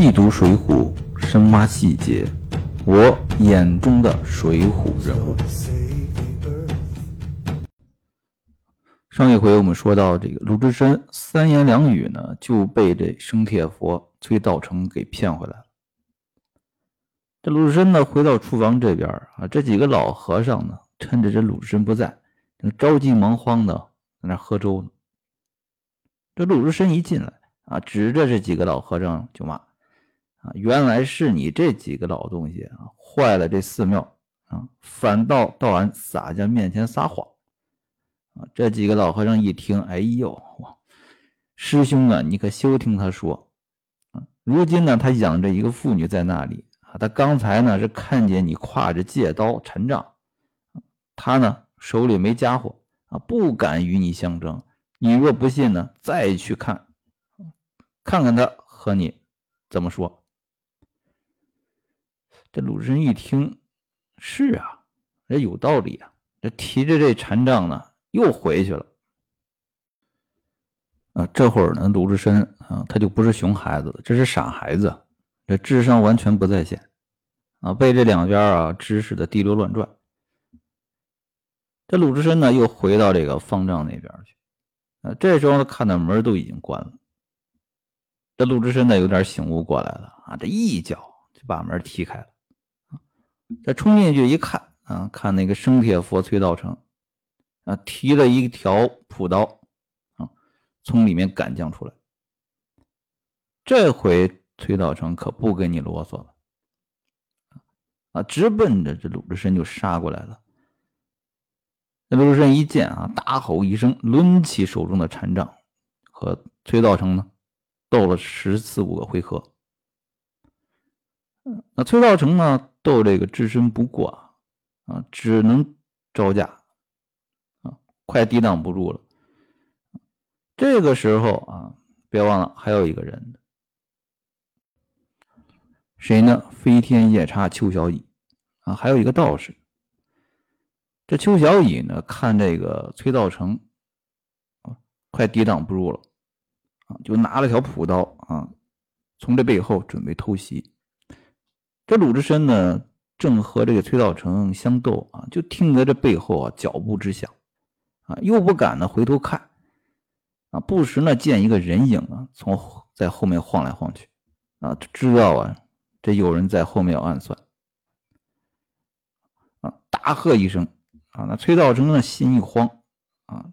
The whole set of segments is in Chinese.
细读《水浒》，深挖细节，我眼中的水浒人物。上一回我们说到，这个鲁智深三言两语呢就被这生铁佛崔道成给骗回来了。这鲁智深呢回到厨房这边啊，这几个老和尚呢趁着这鲁智深不在，正着急忙慌的在那喝粥呢。这鲁智深一进来啊，指着这几个老和尚就骂：“啊，原来是你这几个老东西啊，坏了这寺庙啊，反倒到俺洒家面前撒谎。”这几个老和尚一听，哎呦，师兄啊，你可休听他说，如今呢，他养着一个妇女在那里啊，他刚才呢是看见你挎着戒刀禅杖，他呢手里没家伙啊，不敢与你相争。你若不信呢，再去看，看看他和你怎么说。这鲁智深一听，是啊，这有道理啊，这提着这禅杖呢。又回去了啊！这会儿呢，鲁智深啊，他就不是熊孩子了，这是傻孩子，这智商完全不在线啊，被这两边啊指使的滴溜乱转。这鲁智深呢，又回到这个方丈那边去啊。这时候呢，看到门都已经关了，这鲁智深呢，有点醒悟过来了啊，这一脚就把门踢开了他。冲进去一看啊，看那个生铁佛崔道成。啊，提了一条朴刀，啊，从里面赶将出来。这回崔道成可不跟你啰嗦了，啊，直奔着这鲁智深就杀过来了。那鲁智深一见啊，大吼一声，抡起手中的禅杖，和崔道成呢斗了十四五个回合。那崔道成呢斗这个智深不过啊，只能招架啊。快抵挡不住了。这个时候啊，别忘了还有一个人，谁呢？飞天夜叉邱小乙啊，还有一个道士。这邱小乙呢，看这个崔道成啊，快抵挡不住了啊，就拿了条朴刀啊，从这背后准备偷袭。这鲁智深呢，正和这个崔道成相斗啊，就听得这背后啊脚步之响。啊，又不敢呢回头看，啊，不时呢见一个人影啊从在后面晃来晃去，啊，知道啊这有人在后面要暗算，啊，大喝一声，啊，那崔道成呢心一慌，啊，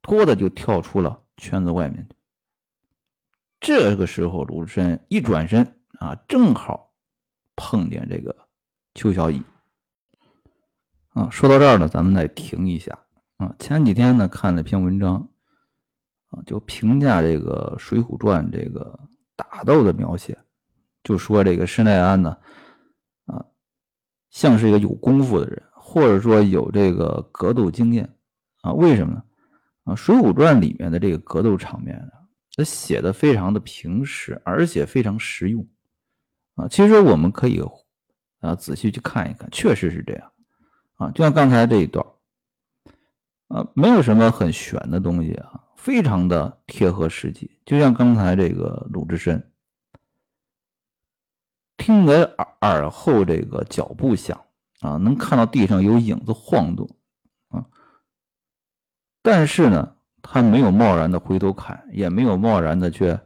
拖的就跳出了圈子外面。这个时候，鲁智深一转身，啊，正好碰见这个邱小乙。啊，说到这儿呢，咱们再停一下。啊，前几天呢看了篇文章，啊，就评价这个《水浒传》这个打斗的描写，就说这个施耐庵呢，啊，像是一个有功夫的人，或者说有这个格斗经验，啊，为什么呢？啊，《水浒传》里面的这个格斗场面呢，它写的非常的平实，而且非常实用，啊，其实我们可以啊仔细去看一看，确实是这样，啊，就像刚才这一段。啊，没有什么很玄的东西啊，非常的贴合实际。就像刚才这个鲁智深，听得耳耳后这个脚步响啊，能看到地上有影子晃动啊，但是呢，他没有贸然的回头看，也没有贸然的去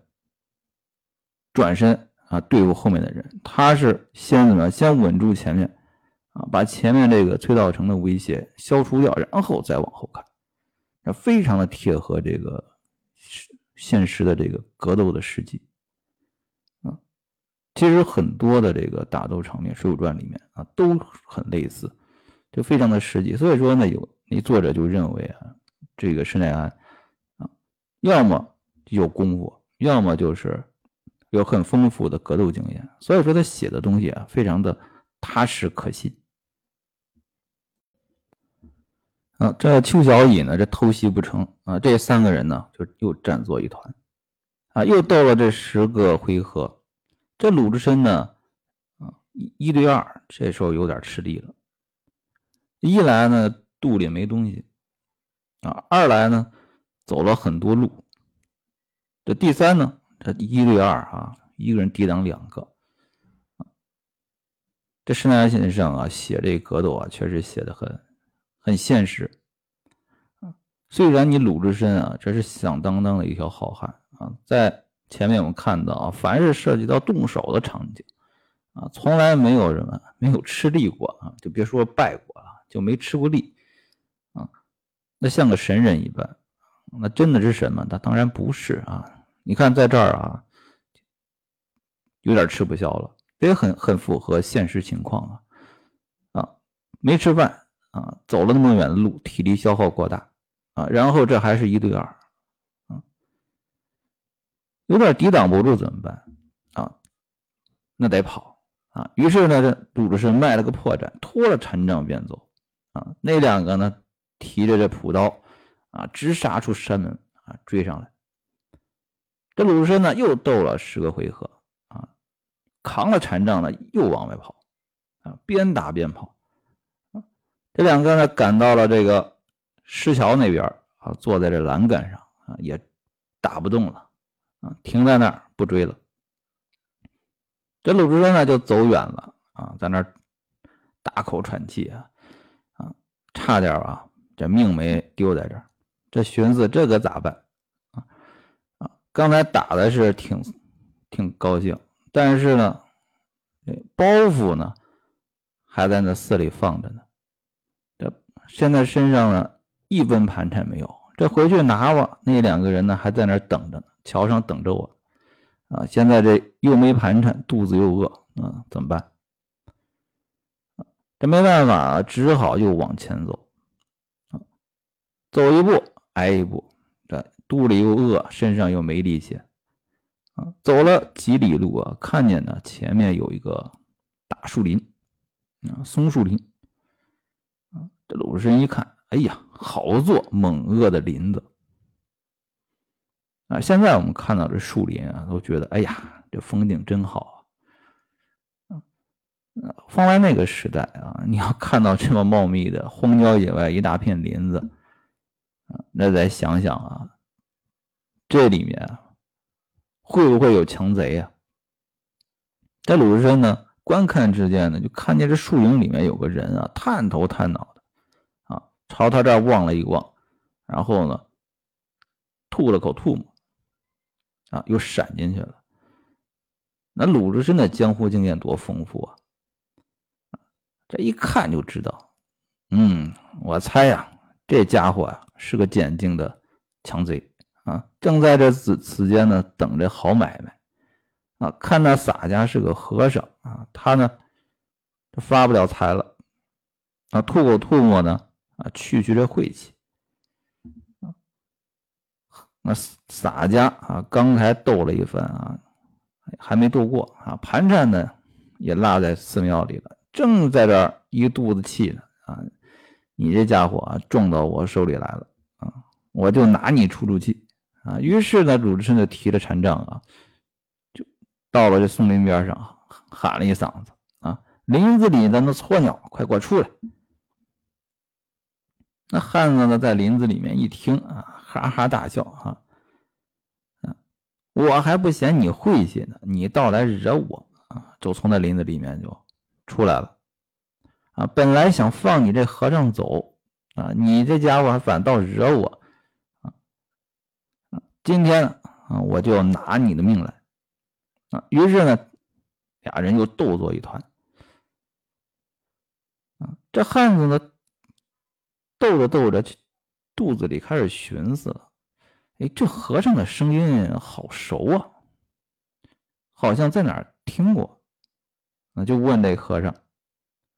转身啊对付后面的人，他是先怎么样？先稳住前面。啊，把前面这个崔道成的威胁消除掉，然后再往后看，那非常的贴合这个现实的这个格斗的实际。啊，其实很多的这个打斗场面，《水浒传》里面啊都很类似，就非常的实际。所以说呢，有那作者就认为啊，这个施耐庵啊，要么有功夫，要么就是有很丰富的格斗经验。所以说他写的东西啊，非常的踏实可信。啊，这邱小乙呢，这偷袭不成啊，这三个人呢就又战作一团，啊，又斗了这十个回合，这鲁智深呢，啊，一一对二，这时候有点吃力了。一来呢肚里没东西，啊，二来呢走了很多路，这第三呢，他一对二啊，一个人抵挡两个。这施耐庵先生啊，写这格斗啊，确实写的很很现实。虽然你鲁智深啊，这是响当当的一条好汉啊，在前面我们看到啊，凡是涉及到动手的场景啊，从来没有什么没有吃力过啊，就别说败过了，就没吃过力啊，那像个神人一般。那真的是神吗？那当然不是啊！你看在这儿啊，有点吃不消了，这也很很符合现实情况啊啊！没吃饭啊，走了那么远的路，体力消耗过大啊，然后这还是一对二啊，有点抵挡不住怎么办啊？那得跑啊！于是呢，这鲁智深卖了个破绽，脱了禅杖便走啊。那两个呢，提着这朴刀。啊，直杀出山门啊，追上来。这鲁智深呢，又斗了十个回合啊，扛了禅杖呢，又往外跑啊，边打边跑啊。这两个呢，赶到了这个石桥那边啊，坐在这栏杆上啊，也打不动了啊，停在那儿不追了。这鲁智深呢，就走远了啊，在那儿大口喘气啊啊，差点啊，这命没丢在这儿。这寻思这可咋办！刚才打的是挺挺高兴，但是呢，包袱呢还在那寺里放着呢。这现在身上呢一分盘缠没有，这回去拿吧。那两个人呢还在那等着呢，桥上等着我啊！现在这又没盘缠，肚子又饿啊，怎么办？这没办法，只好又往前走走一步。挨一步，肚里又饿，身上又没力气啊！走了几里路啊，看见呢前面有一个大树林啊，松树林啊。这鲁智深一看，哎呀，好座猛饿的林子啊！现在我们看到这树林啊，都觉得哎呀，这风景真好啊！放在那个时代啊，你要看到这么茂密的荒郊野外一大片林子。那再想想啊，这里面会不会有强贼呀？这鲁智深呢，观看之间呢，就看见这树影里面有个人啊，探头探脑的啊，朝他这儿望了一望，然后呢，吐了口唾沫啊，又闪进去了。那鲁智深的江湖经验多丰富啊！这一看就知道，嗯，我猜呀，这家伙啊。是个简净的强贼，正在这此此间呢，等着好买卖啊。看那洒家是个和尚啊，他呢，发不了财了啊，吐口唾沫呢啊，去去这晦气那洒家啊，刚才斗了一番啊，还没斗过啊，盘缠呢也落在寺庙里了，正在这一肚子气呢啊，你这家伙啊，撞到我手里来了。啊我就拿你出出气啊！于是呢，鲁智深就提着禅杖啊，就到了这松林边上，喊了一嗓子啊：“林子里的那错鸟，快给我出来！”那汉子呢，在林子里面一听啊，哈哈大笑啊！我还不嫌你晦气呢，你倒来惹我啊！就从那林子里面就出来了啊！本来想放你这和尚走啊，你这家伙还反倒惹我。今天啊，我就要拿你的命来啊！于是呢，俩人又斗作一团啊。这汉子呢，斗着斗着，肚子里开始寻思了：哎，这和尚的声音好熟啊，好像在哪儿听过啊。就问这和尚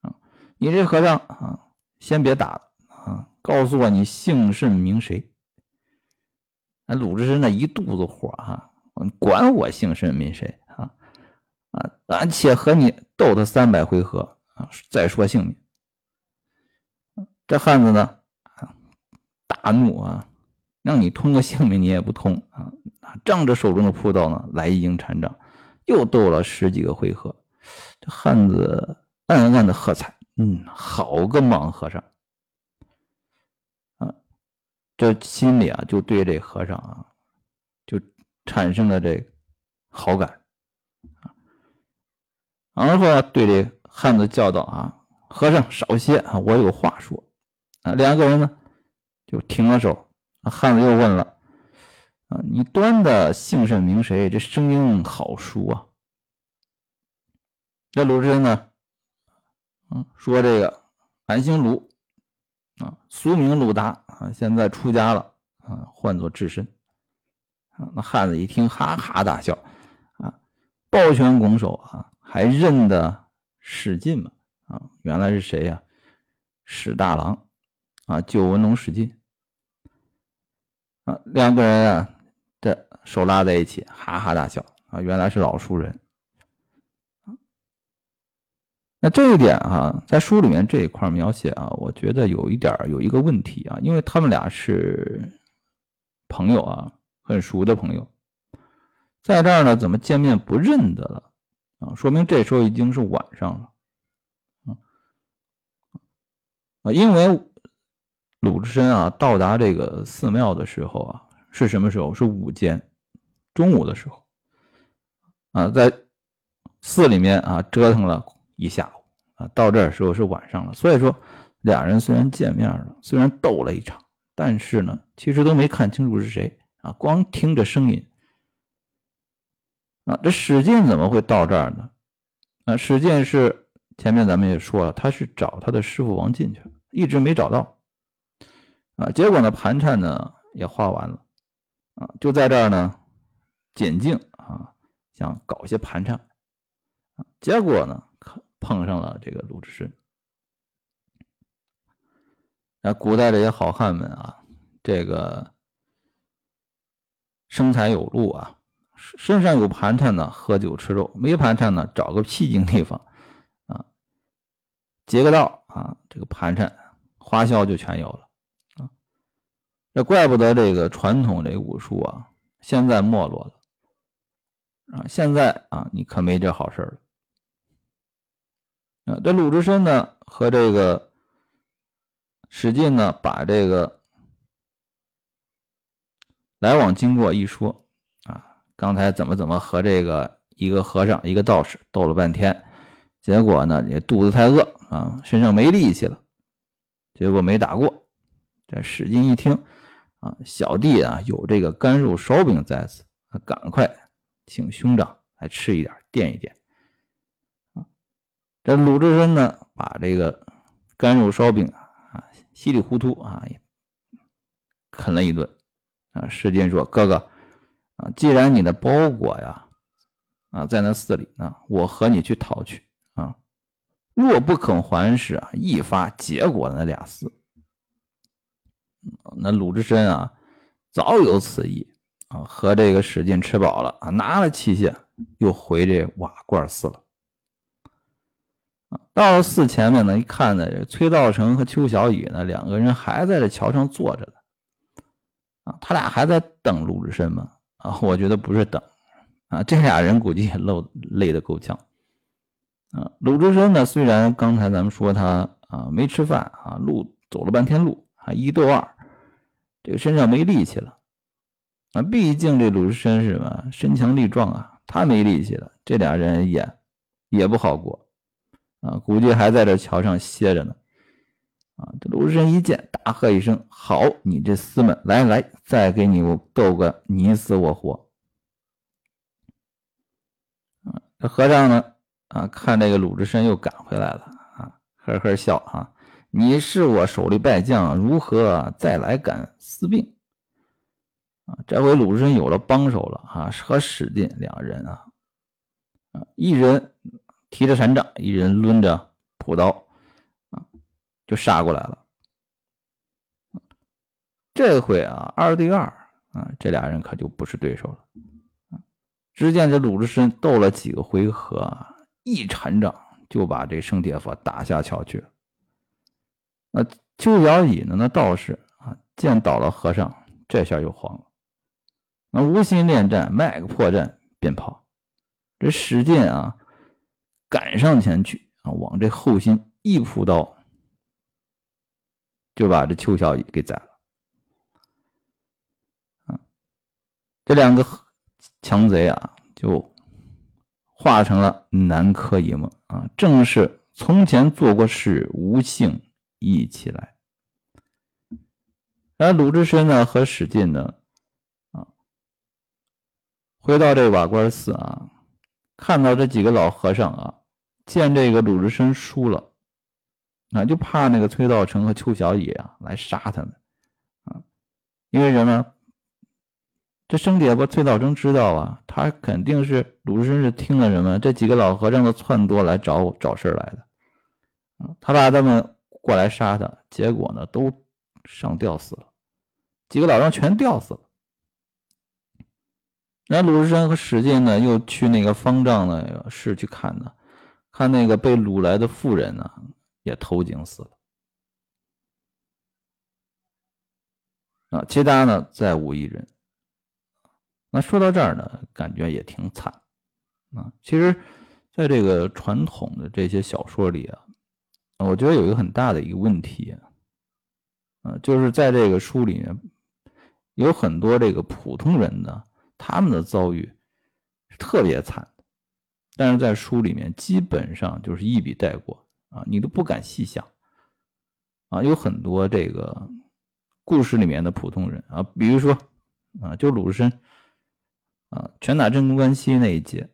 啊：“你这和尚啊，先别打啊，告诉我你姓甚名谁？”鲁智深那一肚子火啊，管我姓甚名谁啊啊！俺且和你斗他三百回合啊，再说性命。这汉子呢，大怒啊，让你通个性命你也不通啊！仗着手中的朴刀呢，来一应禅杖，又斗了十几个回合。这汉子暗暗的喝彩，嗯，好个莽和尚！这心里啊，就对这和尚啊，就产生了这好感然后对这汉子叫道：“啊，和尚少歇啊，我有话说。”啊，两个人呢就停了手。汉子又问了：“啊，你端的姓甚名谁？这声音好熟啊！”这鲁智深呢，嗯，说这个俺姓鲁，啊，俗名鲁达啊，现在出家了啊，唤作智深。啊，那汉子一听，哈哈大笑，啊，抱拳拱手啊，还认得史进吗？啊，原来是谁呀？史大郎啊，救文龙史进。啊，两个人啊，这手拉在一起，哈哈大笑啊，原来是老熟人。那这一点啊，在书里面这一块描写啊，我觉得有一点有一个问题啊，因为他们俩是朋友啊。很熟的朋友，在这儿呢，怎么见面不认得了啊？说明这时候已经是晚上了，啊！因为鲁智深啊到达这个寺庙的时候啊，是什么时候？是午间，中午的时候啊，在寺里面啊折腾了一下午啊，到这儿时候是晚上了。所以说，俩人虽然见面了，虽然斗了一场，但是呢，其实都没看清楚是谁。啊，光听着声音，啊，这史进怎么会到这儿呢？啊，史进是前面咱们也说了，他是找他的师傅王进去了，一直没找到，啊，结果呢，盘缠呢也画完了，啊，就在这儿呢，简静啊，想搞一些盘缠，啊，结果呢，碰上了这个鲁智深，那，古代这些好汉们啊，这个。生财有路啊，身上有盘缠呢，喝酒吃肉；没盘缠呢，找个僻静地方啊，劫个道啊，这个盘缠花销就全有了啊。这怪不得这个传统这武术啊，现在没落了啊。现在啊，你可没这好事了啊。这鲁智深呢和这个史进呢，把这个。来往经过一说，啊，刚才怎么怎么和这个一个和尚一个道士斗了半天，结果呢也肚子太饿啊，身上没力气了，结果没打过。这史进一听，啊，小弟啊有这个干肉烧饼在此，赶快请兄长来吃一点垫一垫。这鲁智深呢把这个干肉烧饼啊稀里糊涂啊啃了一顿。啊，史进说：“哥哥，啊，既然你的包裹呀，啊，在那寺里啊，我和你去讨去啊。若不肯还使啊，一发结果那俩字。那鲁智深啊，早有此意啊，和这个史进吃饱了啊，拿了器械，又回这瓦罐寺了。到了寺前面呢，一看呢，崔道成和邱小雨呢，两个人还在这桥上坐着呢。”啊，他俩还在等鲁智深吗？啊，我觉得不是等，啊，这俩人估计也累累得够呛。啊，鲁智深呢，虽然刚才咱们说他啊没吃饭啊，路走了半天路啊一斗二，这个身上没力气了。啊，毕竟这鲁智深是什么，身强力壮啊，他没力气了，这俩人也也不好过。啊，估计还在这桥上歇着呢。啊！这鲁智深一见，大喝一声：“好！你这厮们，来来，再给你斗个你死我活！”啊，这和尚呢？啊，看这个鲁智深又赶回来了，啊，呵呵笑啊！你是我手里败将，如何再来敢私并？啊，这回鲁智深有了帮手了啊！和史进两人啊，啊，一人提着禅杖，一人抡着朴刀。啊就杀过来了，这回啊，二对二啊，这俩人可就不是对手了。只见这鲁智深斗了几个回合，一禅杖就把这圣铁佛打下桥去了。那邱小乙呢？那道士啊，见倒了和尚，这下又慌了。那无心恋战，卖个破绽便跑。这史进啊，赶上前去啊，往这后心一扑刀。就把这邱小乙给宰了。这两个强贼啊，就化成了南柯一梦啊，正是从前做过事，无幸一起来。而鲁智深呢和史进呢，啊，回到这瓦官寺啊，看到这几个老和尚啊，见这个鲁智深输了，啊，就怕那个崔道成和邱小野啊来杀他们，啊，因为什么？这生铁不崔道成知道啊，他肯定是鲁智深是听了什么这几个老和尚的撺掇来找找事来的，啊，他怕他们过来杀他，结果呢都上吊死了。几个老人全吊死了。那鲁智深和史进呢，又去那个方丈那个室去看呢，他那个被掳来的妇人呢，也投井死了。啊，其他呢再无一人。那说到这儿呢，感觉也挺惨啊。其实，在这个传统的这些小说里啊，我觉得有一个很大的一个问题啊，就是在这个书里面。有很多这个普通人呢，他们的遭遇特别惨，但是在书里面基本上就是一笔带过啊，你都不敢细想啊。有很多这个故事里面的普通人啊，比如说啊，就鲁智深啊，拳打镇关西那一节，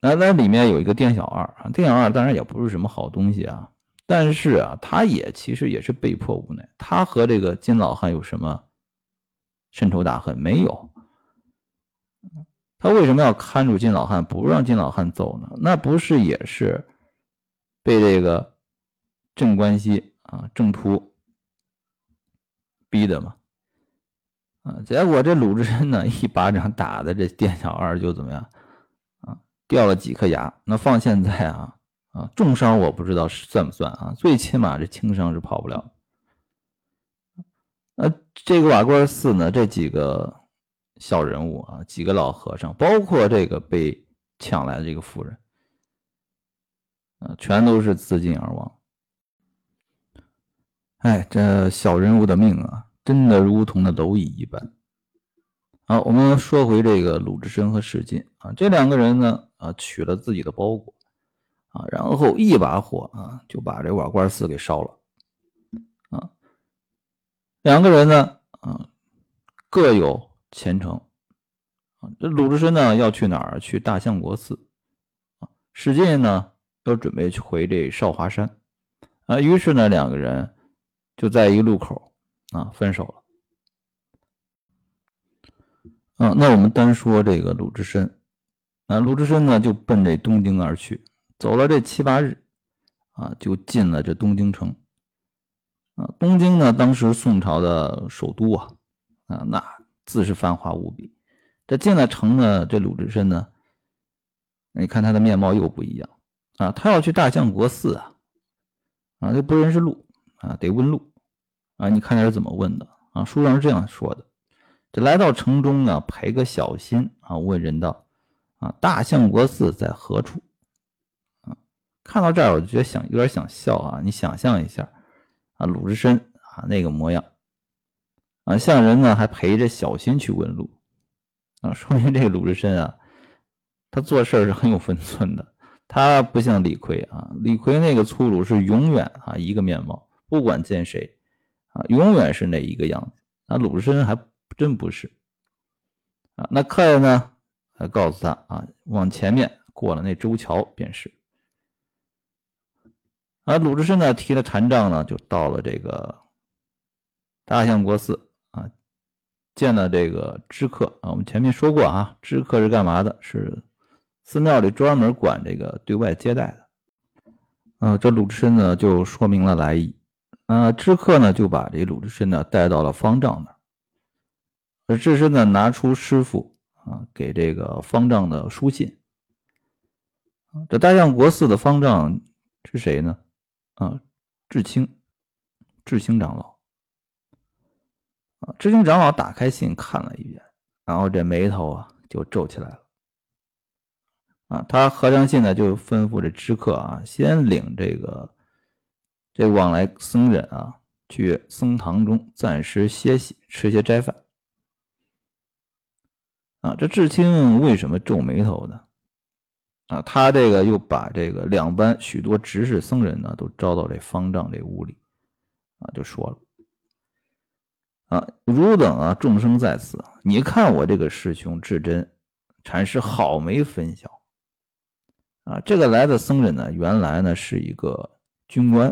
那那里面有一个店小二啊，店小二当然也不是什么好东西啊，但是啊，他也其实也是被迫无奈，他和这个金老汉有什么？深仇大恨没有，他为什么要看住金老汉，不让金老汉走呢？那不是也是被这个镇关西啊郑突逼的吗？啊，结果这鲁智深呢一巴掌打的这店小二就怎么样啊？掉了几颗牙。那放现在啊啊重伤我不知道是算不算啊？最起码这轻伤是跑不了。那这个瓦罐寺呢？这几个小人物啊，几个老和尚，包括这个被抢来的这个妇人，啊，全都是自尽而亡。哎，这小人物的命啊，真的如同那蝼蚁一般。好，我们说回这个鲁智深和史进啊，这两个人呢，啊，取了自己的包裹啊，然后一把火啊，就把这瓦罐寺给烧了。啊两个人呢，啊，各有前程，啊，这鲁智深呢要去哪儿？去大相国寺，啊，史进呢要准备去回这少华山，啊，于是呢两个人就在一路口啊分手了，啊，那我们单说这个鲁智深，啊，鲁智深呢就奔这东京而去，走了这七八日，啊，就进了这东京城。啊，东京呢，当时宋朝的首都啊，啊，那自是繁华无比。这进了城呢，这鲁智深呢，你看他的面貌又不一样啊。他要去大相国寺啊，啊，这不认识路啊，得问路啊。你看他是怎么问的啊？书上是这样说的：这来到城中呢，陪个小心啊，问人道：啊，大相国寺在何处？啊，看到这儿，我就觉得想有点想笑啊。你想象一下。啊，鲁智深啊，那个模样啊，像人呢，还陪着小心去问路啊，说明这个鲁智深啊，他做事是很有分寸的。他不像李逵啊，李逵那个粗鲁是永远啊一个面貌，不管见谁啊，永远是那一个样子。那鲁智深还真不是啊。那客人呢，还告诉他啊，往前面过了那周桥便是。而鲁智深呢，提了禅杖呢，就到了这个大相国寺，见了这个知客啊。我们前面说过啊，知客是干嘛的？是寺庙里专门管这个对外接待的。啊，这鲁智深呢就说明了来意。啊，知客呢就把这鲁智深呢带到了方丈那儿。而智深呢拿出师傅啊给这个方丈的书信。这大相国寺的方丈是谁呢？啊，智清，智清长老，啊，智清长老打开信看了一眼，然后这眉头啊就皱起来了。啊，他合上信呢，就吩咐这知客啊，先领这个这往来僧人啊去僧堂中暂时歇息，吃些斋饭。啊，这智青为什么皱眉头呢？啊，他这个又把这个两班许多执事僧人呢，都招到这方丈这屋里，啊，就说了，啊，汝等啊，众生在此，你看我这个师兄智真禅师好没分晓，啊，这个来的僧人呢，原来呢是一个军官，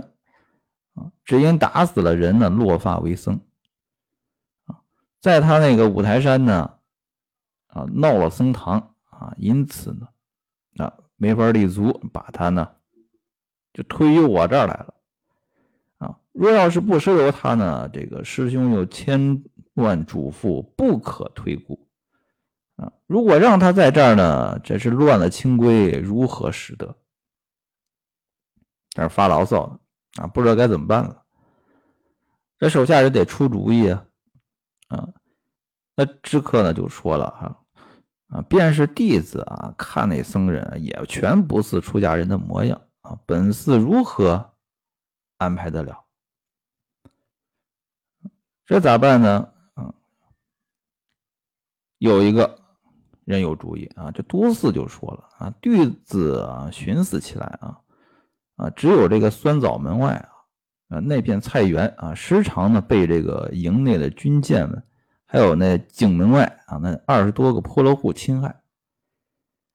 啊，只因打死了人呢，落发为僧，啊，在他那个五台山呢，啊，闹了僧堂，啊，因此呢。啊，没法立足，把他呢就推于我这儿来了。若要是不收留他呢，这个师兄有千万嘱咐，不可推故。啊，如果让他在这儿呢，这是乱了清规，如何使得？这是发牢骚呢啊，不知道该怎么办了。这手下人得出主意啊。啊，那知客呢就说了哈。啊，便是弟子啊，看那僧人也全不似出家人的模样啊，本寺如何安排得了？这咋办呢？啊，有一个人有主意啊，这都寺就说了啊，弟子啊，寻思起来啊，啊，只有这个酸枣门外啊，啊那片菜园啊，时常呢被这个营内的军舰们。还有那井门外啊，那二十多个破落户侵害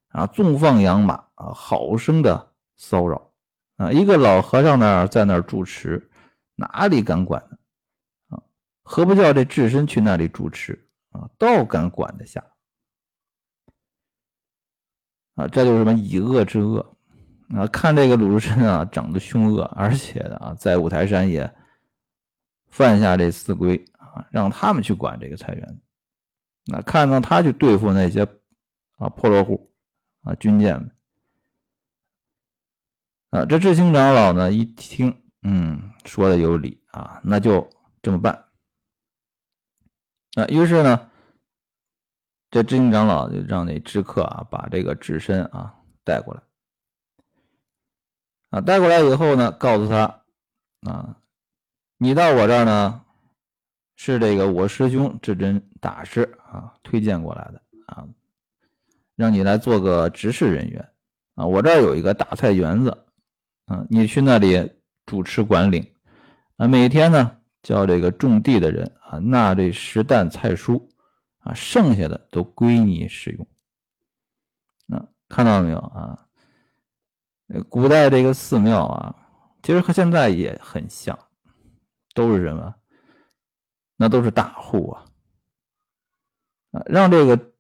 啊，纵放养马啊，好生的骚扰啊。一个老和尚那在那儿住持，哪里敢管呢？何不叫这智深去那里主持啊？倒敢管得下啊？这就是什么以恶制恶啊？看这个鲁智深啊，长得凶恶，而且啊，在五台山也犯下这四规啊。让他们去管这个菜园，那看到他去对付那些啊破落户啊军舰们啊，这智兴长老呢一听，嗯，说的有理啊，那就这么办啊。于是呢，这智兴长老就让那知客啊把这个智深啊带过来啊，带过来以后呢，告诉他啊，你到我这儿呢。是这个我师兄智真大师啊推荐过来的啊，让你来做个执事人员啊。我这儿有一个大菜园子啊，你去那里主持管理啊。每天呢叫这个种地的人啊纳这十担菜蔬啊，剩下的都归你使用。那看到没有啊？古代这个寺庙啊，其实和现在也很像，都是什么？那都是大户啊，啊，让这个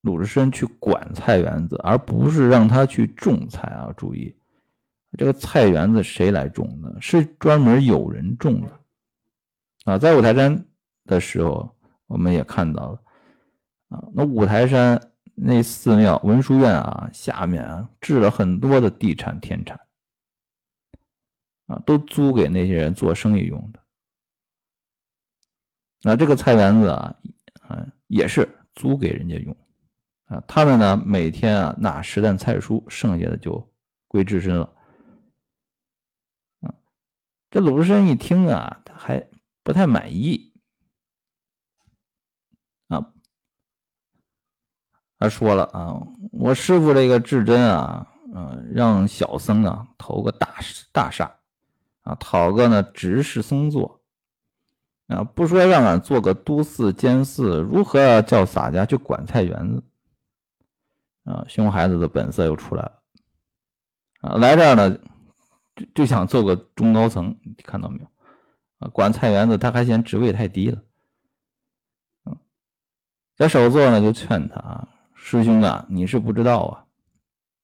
鲁智深去管菜园子，而不是让他去种菜啊！注意，这个菜园子谁来种呢？是专门有人种的啊！在五台山的时候，我们也看到了啊，那五台山那寺庙文殊院啊，下面啊置了很多的地产田产啊，都租给那些人做生意用的。那这个菜园子啊，啊也是租给人家用，啊，他们呢每天啊拿十担菜蔬，剩下的就归智深了。这鲁智深一听啊，他还不太满意，他说了啊，我师傅这个至真啊，嗯，让小僧啊投个大大厦，啊，讨个呢执事僧座。啊，不说让俺做个都寺监寺，如何叫洒家去管菜园子？啊，熊孩子的本色又出来了。啊，来这儿呢，就就想做个中高层，你看到没有？啊，管菜园子他还嫌职位太低了。嗯，在首座呢就劝他啊，师兄啊，你是不知道啊，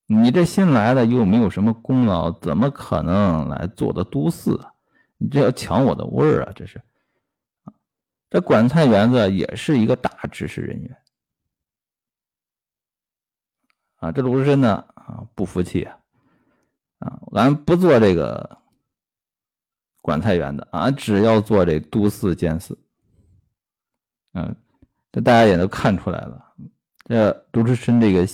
你这新来的又没有什么功劳，怎么可能来做的都寺啊？你这要抢我的位儿啊，这是。这管菜园子也是一个大知识人员啊！这鲁智深呢啊不服气啊啊！俺不做这个管菜园子啊，只要做这都寺监寺。嗯，这大家也都看出来了，这鲁智深这个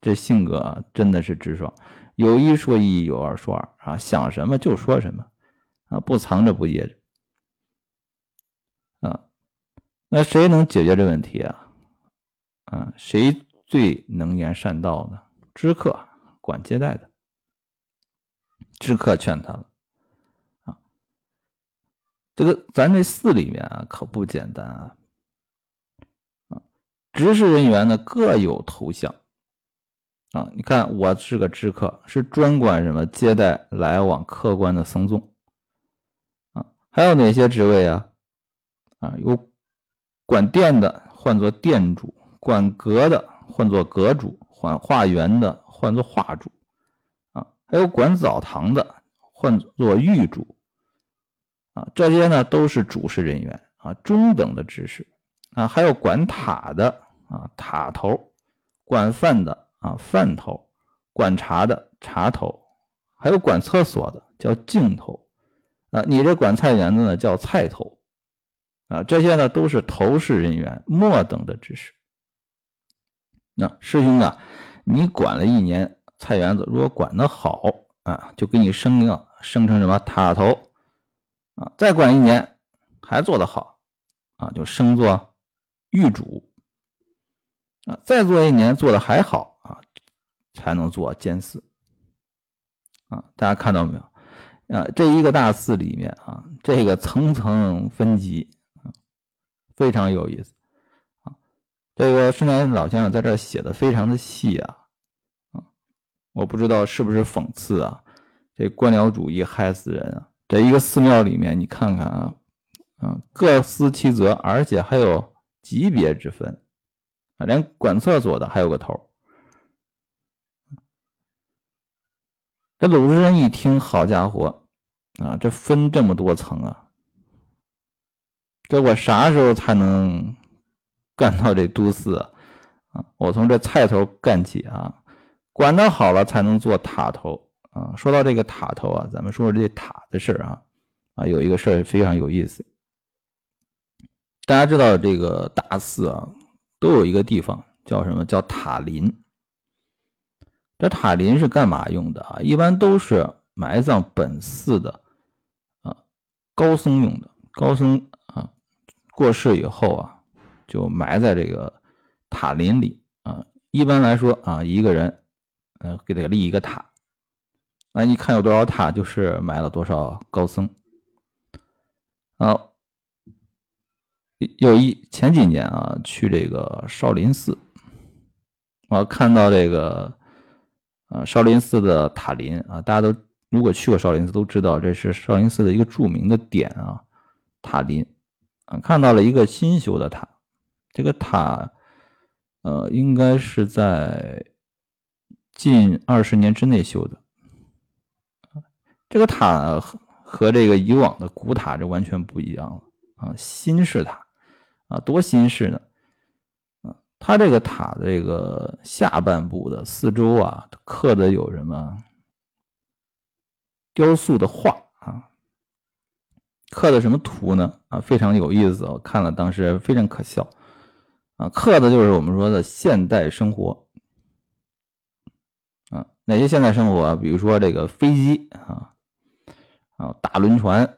这性格啊，真的是直爽，有一说一，有二说二啊，想什么就说什么啊，不藏着不掖着。啊，那谁能解决这问题啊？啊，谁最能言善道呢？知客管接待的。知客劝他了啊，这个咱这寺里面啊可不简单啊，执事人员呢各有头像啊，你看我是个知客，是专管什么接待来往客官的僧众啊，还有哪些职位啊？啊，有管店的唤作店主，管阁的唤作阁主，管画园的唤作画主啊。还有管澡堂的，唤作狱主，啊，这些呢都是主事人员啊，中等的执事啊。还有管塔的啊，塔头；管饭的啊，饭头；管茶的茶头；还有管厕所的叫镜头啊。你这管菜园子呢叫菜头啊。这些呢都是头事人员末等的知识。那师兄啊，你管了一年。菜园子如果管得好啊，就给你升了，升成什么塔头啊？再管一年还做得好啊，就升做狱主啊。再做一年做的还好啊，才能做监寺啊。大家看到没有啊？这一个大寺里面啊，这个层层分级啊，非常有意思啊。这个顺年老先生在这写的非常的细啊。我不知道是不是讽刺啊？这官僚主义害死人啊！这一个寺庙里面，你看看啊，啊，各司其责，而且还有级别之分连管厕所的还有个头。这鲁智深一听，好家伙啊，这分这么多层啊！这我啥时候才能干到这都司啊？我从这菜头干起啊！管得好了才能做塔头啊！说到这个塔头啊，咱们说说这塔的事啊啊，有一个事儿非常有意思。大家知道这个大寺啊，都有一个地方叫什么？叫塔林。这塔林是干嘛用的啊？一般都是埋葬本寺的啊高僧用的。高僧啊过世以后啊，就埋在这个塔林里啊。一般来说啊，一个人。呃，给他立一个塔，那你看有多少塔，就是埋了多少高僧。好，有一前几年啊，去这个少林寺，我看到这个，呃，少林寺的塔林啊，大家都如果去过少林寺都知道，这是少林寺的一个著名的点啊，塔林啊，看到了一个新修的塔，这个塔，呃，应该是在。近二十年之内修的，这个塔和和这个以往的古塔就完全不一样了啊！新式塔啊，多新式呢啊！它这个塔的这个下半部的四周啊，刻的有什么雕塑的画啊？刻的什么图呢？啊，非常有意思，我看了当时非常可笑啊！刻的就是我们说的现代生活。哪些现代生活？比如说这个飞机啊，啊，大轮船，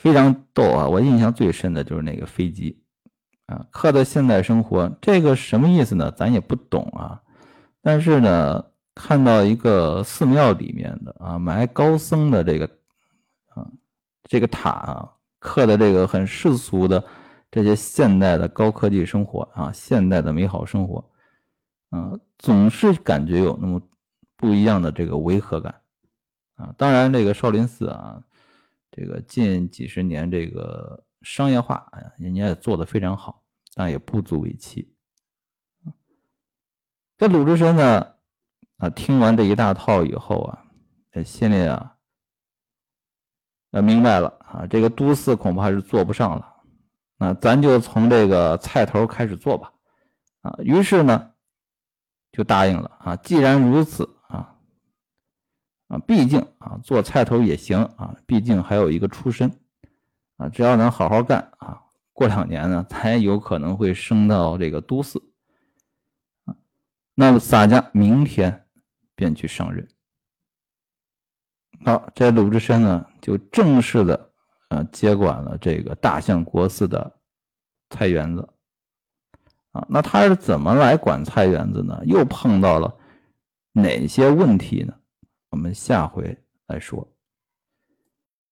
非常逗啊！我印象最深的就是那个飞机啊，刻的现代生活，这个什么意思呢？咱也不懂啊。但是呢，看到一个寺庙里面的啊，埋高僧的这个啊，这个塔啊，刻的这个很世俗的这些现代的高科技生活啊，现代的美好生活。啊，总是感觉有那么不一样的这个违和感啊！当然，这个少林寺啊，这个近几十年这个商业化，人家也做的非常好，但也不足为奇。这鲁智深呢，啊，听完这一大套以后啊，这心里啊，呃，明白了啊，这个都寺恐怕是做不上了，那咱就从这个菜头开始做吧，啊，于是呢。就答应了啊！既然如此啊，毕竟啊，做菜头也行啊，毕竟还有一个出身啊，只要能好好干啊，过两年呢，才有可能会升到这个都寺啊。那么洒家明天便去上任。好，这鲁智深呢，就正式的啊接管了这个大相国寺的菜园子啊，那他是怎么来管菜园子呢？又碰到了哪些问题呢？我们下回再说。